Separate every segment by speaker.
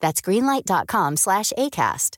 Speaker 1: That's greenlight.com slash ACAST.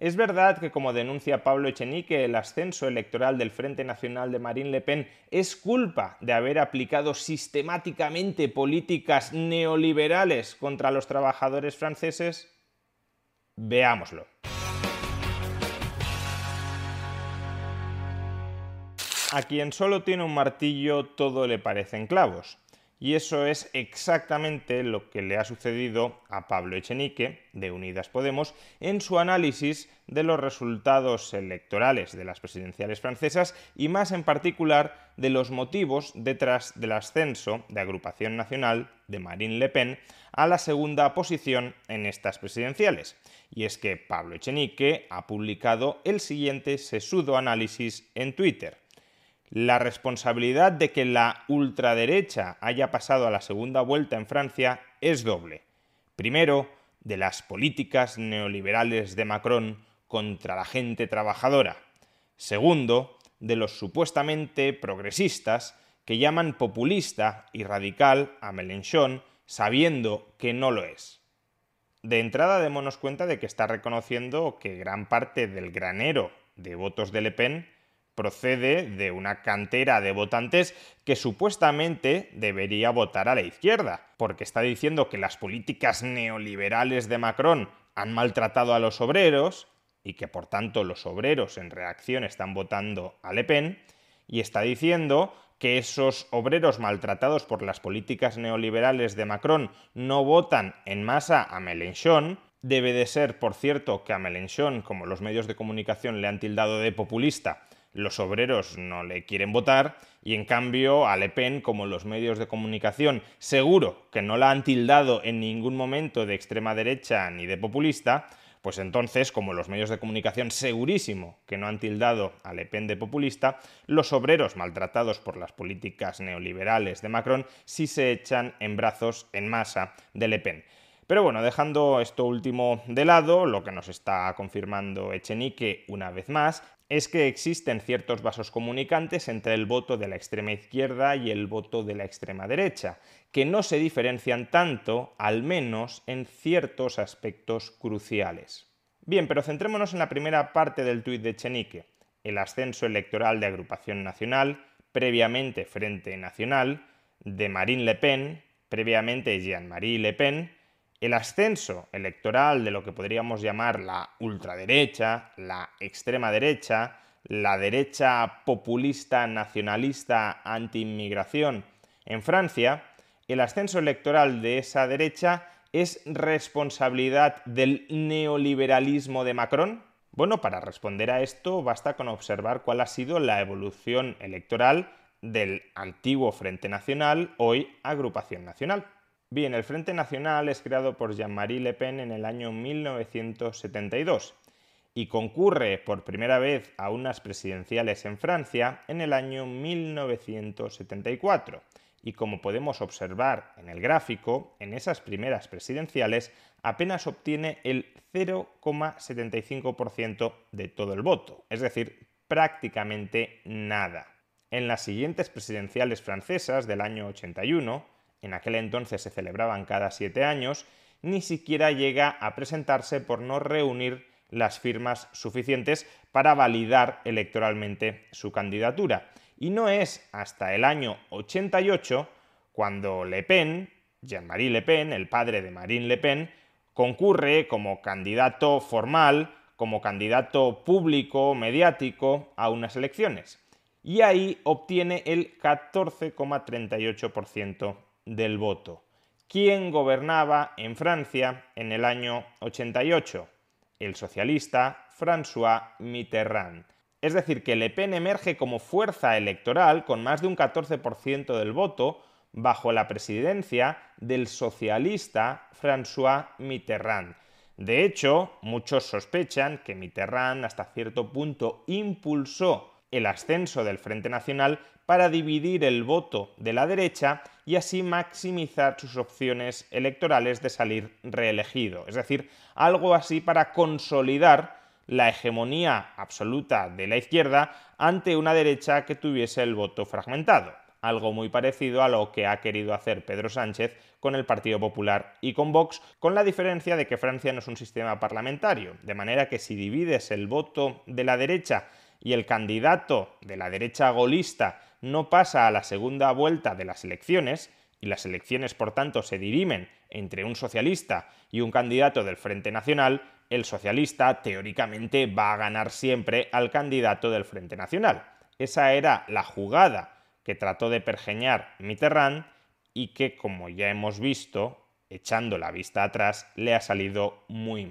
Speaker 2: Es verdad que, como denuncia Pablo Echenique, el ascenso electoral del Frente Nacional de Marine Le Pen es culpa de haber aplicado sistemáticamente políticas neoliberales contra los trabajadores franceses. Veámoslo. A quien solo tiene un martillo todo le parecen clavos. Y eso es exactamente lo que le ha sucedido a Pablo Echenique, de Unidas Podemos, en su análisis de los resultados electorales de las presidenciales francesas y más en particular de los motivos detrás del ascenso de Agrupación Nacional de Marine Le Pen a la segunda posición en estas presidenciales. Y es que Pablo Echenique ha publicado el siguiente sesudo análisis en Twitter. La responsabilidad de que la ultraderecha haya pasado a la segunda vuelta en Francia es doble. Primero, de las políticas neoliberales de Macron contra la gente trabajadora. Segundo, de los supuestamente progresistas que llaman populista y radical a Mélenchon sabiendo que no lo es. De entrada démonos cuenta de que está reconociendo que gran parte del granero de votos de Le Pen procede de una cantera de votantes que supuestamente debería votar a la izquierda, porque está diciendo que las políticas neoliberales de Macron han maltratado a los obreros y que por tanto los obreros en reacción están votando a Le Pen, y está diciendo que esos obreros maltratados por las políticas neoliberales de Macron no votan en masa a Mélenchon, debe de ser, por cierto, que a Mélenchon, como los medios de comunicación le han tildado de populista, los obreros no le quieren votar y en cambio a Le Pen, como los medios de comunicación seguro que no la han tildado en ningún momento de extrema derecha ni de populista, pues entonces, como los medios de comunicación segurísimo que no han tildado a Le Pen de populista, los obreros maltratados por las políticas neoliberales de Macron sí se echan en brazos en masa de Le Pen. Pero bueno, dejando esto último de lado, lo que nos está confirmando Echenique una vez más es que existen ciertos vasos comunicantes entre el voto de la extrema izquierda y el voto de la extrema derecha, que no se diferencian tanto, al menos en ciertos aspectos cruciales. Bien, pero centrémonos en la primera parte del tuit de Chenique, el ascenso electoral de Agrupación Nacional, previamente Frente Nacional, de Marine Le Pen, previamente Jean-Marie Le Pen, el ascenso electoral de lo que podríamos llamar la ultraderecha, la extrema derecha, la derecha populista, nacionalista, anti-inmigración en Francia, el ascenso electoral de esa derecha es responsabilidad del neoliberalismo de Macron? Bueno, para responder a esto basta con observar cuál ha sido la evolución electoral del antiguo Frente Nacional, hoy Agrupación Nacional. Bien, el Frente Nacional es creado por Jean-Marie Le Pen en el año 1972 y concurre por primera vez a unas presidenciales en Francia en el año 1974 y como podemos observar en el gráfico, en esas primeras presidenciales apenas obtiene el 0,75% de todo el voto, es decir, prácticamente nada. En las siguientes presidenciales francesas del año 81, en aquel entonces se celebraban cada siete años, ni siquiera llega a presentarse por no reunir las firmas suficientes para validar electoralmente su candidatura. Y no es hasta el año 88 cuando Le Pen, Jean-Marie Le Pen, el padre de Marine Le Pen, concurre como candidato formal, como candidato público, mediático, a unas elecciones. Y ahí obtiene el 14,38% del voto. ¿Quién gobernaba en Francia en el año 88? El socialista François Mitterrand. Es decir, que Le Pen emerge como fuerza electoral con más de un 14% del voto bajo la presidencia del socialista François Mitterrand. De hecho, muchos sospechan que Mitterrand hasta cierto punto impulsó el ascenso del Frente Nacional para dividir el voto de la derecha y así maximizar sus opciones electorales de salir reelegido. Es decir, algo así para consolidar la hegemonía absoluta de la izquierda ante una derecha que tuviese el voto fragmentado, algo muy parecido a lo que ha querido hacer Pedro Sánchez con el Partido Popular y con Vox, con la diferencia de que Francia no es un sistema parlamentario, de manera que si divides el voto de la derecha y el candidato de la derecha golista no pasa a la segunda vuelta de las elecciones, y las elecciones por tanto se dirimen entre un socialista y un candidato del Frente Nacional, el socialista teóricamente va a ganar siempre al candidato del Frente Nacional. Esa era la jugada que trató de pergeñar Mitterrand y que, como ya hemos visto, echando la vista atrás, le ha salido muy.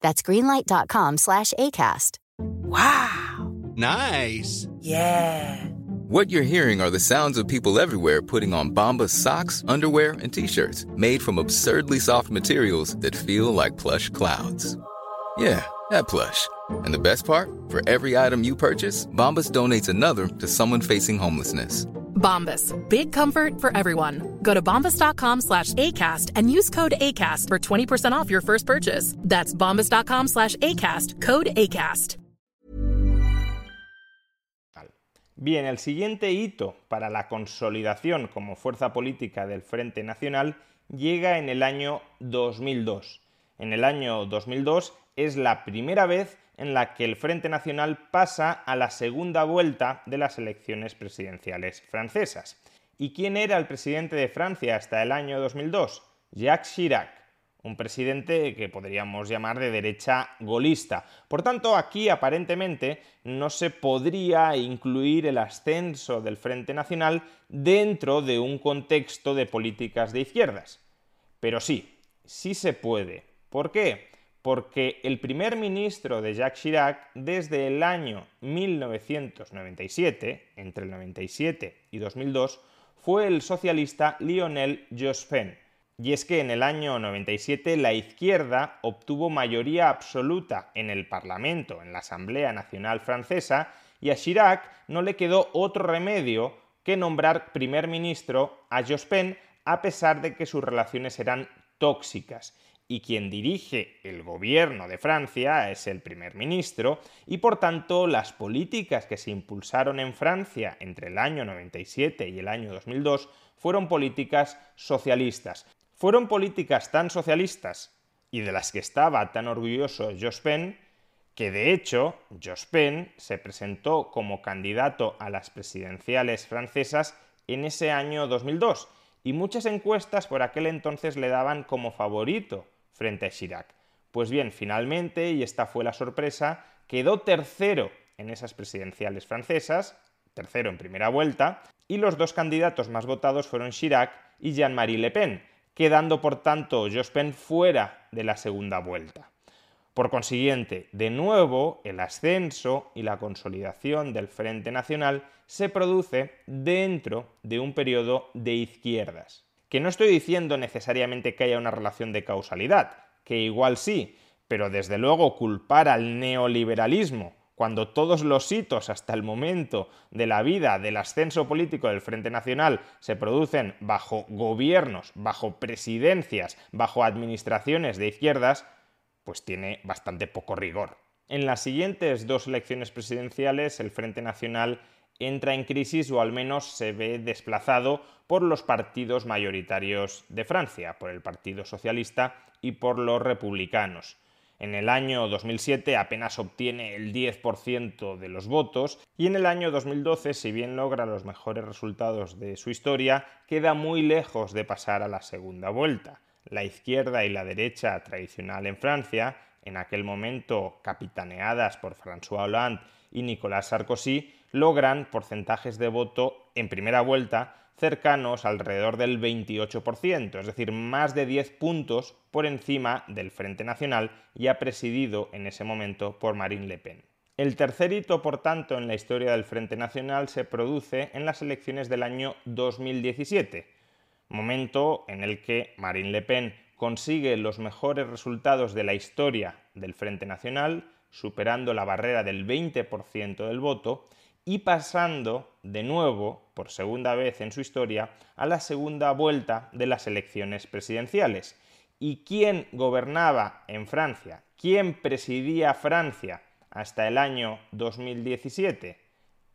Speaker 1: That's greenlight.com slash ACAST.
Speaker 3: Wow. Nice.
Speaker 4: Yeah.
Speaker 3: What you're hearing are the sounds of people everywhere putting on Bombas socks, underwear, and t-shirts made from absurdly soft materials that feel like plush clouds. Yeah, that plush. And the best part? For every item you purchase, Bombas donates another to someone facing homelessness.
Speaker 5: Bombas. Big comfort for everyone. Go to bombas.com slash ACAST and use code ACAST for 20% off your first purchase. That's bombas.com slash ACAST. Code ACAST.
Speaker 2: Bien, el siguiente hito para la consolidación como fuerza política del Frente Nacional llega en el año 2002. En el año 2002 es la primera vez en la que el Frente Nacional pasa a la segunda vuelta de las elecciones presidenciales francesas. ¿Y quién era el presidente de Francia hasta el año 2002? Jacques Chirac un presidente que podríamos llamar de derecha golista. Por tanto, aquí aparentemente no se podría incluir el ascenso del Frente Nacional dentro de un contexto de políticas de izquierdas. Pero sí, sí se puede. ¿Por qué? Porque el primer ministro de Jacques Chirac desde el año 1997, entre el 97 y 2002, fue el socialista Lionel Jospin. Y es que en el año 97 la izquierda obtuvo mayoría absoluta en el Parlamento, en la Asamblea Nacional Francesa, y a Chirac no le quedó otro remedio que nombrar primer ministro a Jospin a pesar de que sus relaciones eran tóxicas y quien dirige el gobierno de Francia es el primer ministro, y por tanto las políticas que se impulsaron en Francia entre el año 97 y el año 2002 fueron políticas socialistas. Fueron políticas tan socialistas y de las que estaba tan orgulloso Jospin, que de hecho Jospin se presentó como candidato a las presidenciales francesas en ese año 2002 y muchas encuestas por aquel entonces le daban como favorito frente a Chirac. Pues bien, finalmente, y esta fue la sorpresa, quedó tercero en esas presidenciales francesas, tercero en primera vuelta, y los dos candidatos más votados fueron Chirac y Jean-Marie Le Pen, quedando por tanto Jospin fuera de la segunda vuelta. Por consiguiente, de nuevo, el ascenso y la consolidación del Frente Nacional se produce dentro de un periodo de izquierdas. Que no estoy diciendo necesariamente que haya una relación de causalidad, que igual sí, pero desde luego culpar al neoliberalismo cuando todos los hitos hasta el momento de la vida del ascenso político del Frente Nacional se producen bajo gobiernos, bajo presidencias, bajo administraciones de izquierdas, pues tiene bastante poco rigor. En las siguientes dos elecciones presidenciales el Frente Nacional entra en crisis o al menos se ve desplazado por los partidos mayoritarios de Francia, por el Partido Socialista y por los republicanos. En el año 2007 apenas obtiene el 10% de los votos y en el año 2012, si bien logra los mejores resultados de su historia, queda muy lejos de pasar a la segunda vuelta. La izquierda y la derecha tradicional en Francia, en aquel momento capitaneadas por François Hollande y Nicolas Sarkozy, logran porcentajes de voto en primera vuelta cercanos alrededor del 28%, es decir, más de 10 puntos por encima del Frente Nacional ya presidido en ese momento por Marine Le Pen. El tercer hito, por tanto, en la historia del Frente Nacional se produce en las elecciones del año 2017, momento en el que Marine Le Pen consigue los mejores resultados de la historia del Frente Nacional, superando la barrera del 20% del voto, y pasando de nuevo, por segunda vez en su historia, a la segunda vuelta de las elecciones presidenciales. ¿Y quién gobernaba en Francia? ¿Quién presidía Francia hasta el año 2017?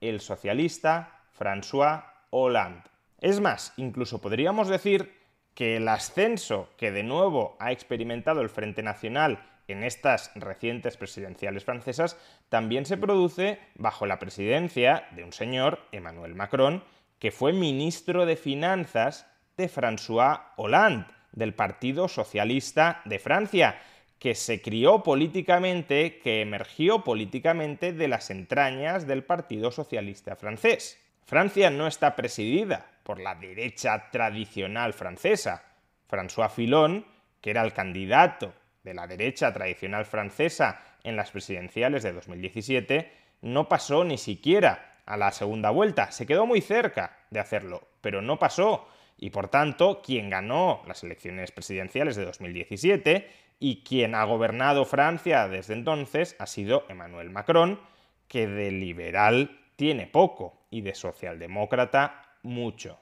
Speaker 2: El socialista François Hollande. Es más, incluso podríamos decir que el ascenso que de nuevo ha experimentado el Frente Nacional en estas recientes presidenciales francesas también se produce bajo la presidencia de un señor, Emmanuel Macron, que fue ministro de Finanzas de François Hollande, del Partido Socialista de Francia, que se crió políticamente, que emergió políticamente de las entrañas del Partido Socialista francés. Francia no está presidida por la derecha tradicional francesa. François Fillon, que era el candidato de la derecha tradicional francesa en las presidenciales de 2017 no pasó ni siquiera a la segunda vuelta. Se quedó muy cerca de hacerlo, pero no pasó. Y por tanto, quien ganó las elecciones presidenciales de 2017 y quien ha gobernado Francia desde entonces ha sido Emmanuel Macron, que de liberal tiene poco y de socialdemócrata mucho.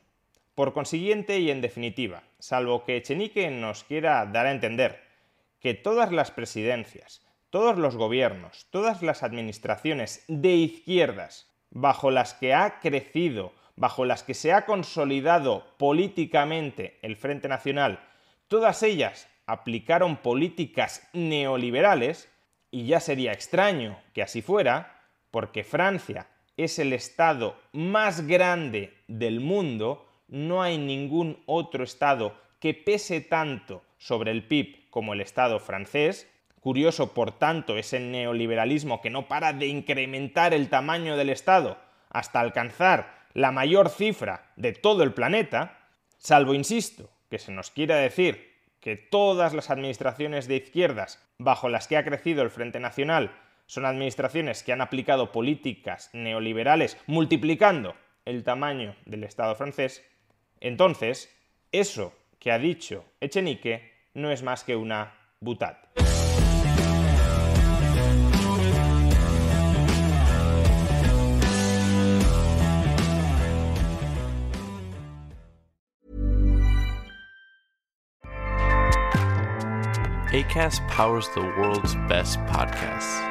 Speaker 2: Por consiguiente y en definitiva, salvo que Echenique nos quiera dar a entender que todas las presidencias, todos los gobiernos, todas las administraciones de izquierdas bajo las que ha crecido, bajo las que se ha consolidado políticamente el Frente Nacional, todas ellas aplicaron políticas neoliberales, y ya sería extraño que así fuera, porque Francia es el Estado más grande del mundo, no hay ningún otro Estado que pese tanto sobre el PIB como el Estado francés. Curioso, por tanto, ese neoliberalismo que no para de incrementar el tamaño del Estado hasta alcanzar la mayor cifra de todo el planeta, salvo, insisto, que se nos quiera decir que todas las administraciones de izquierdas bajo las que ha crecido el Frente Nacional son administraciones que han aplicado políticas neoliberales multiplicando el tamaño del Estado francés, entonces eso que ha dicho Echenique no es más que una butad.
Speaker 4: ACAST powers the world's best podcasts.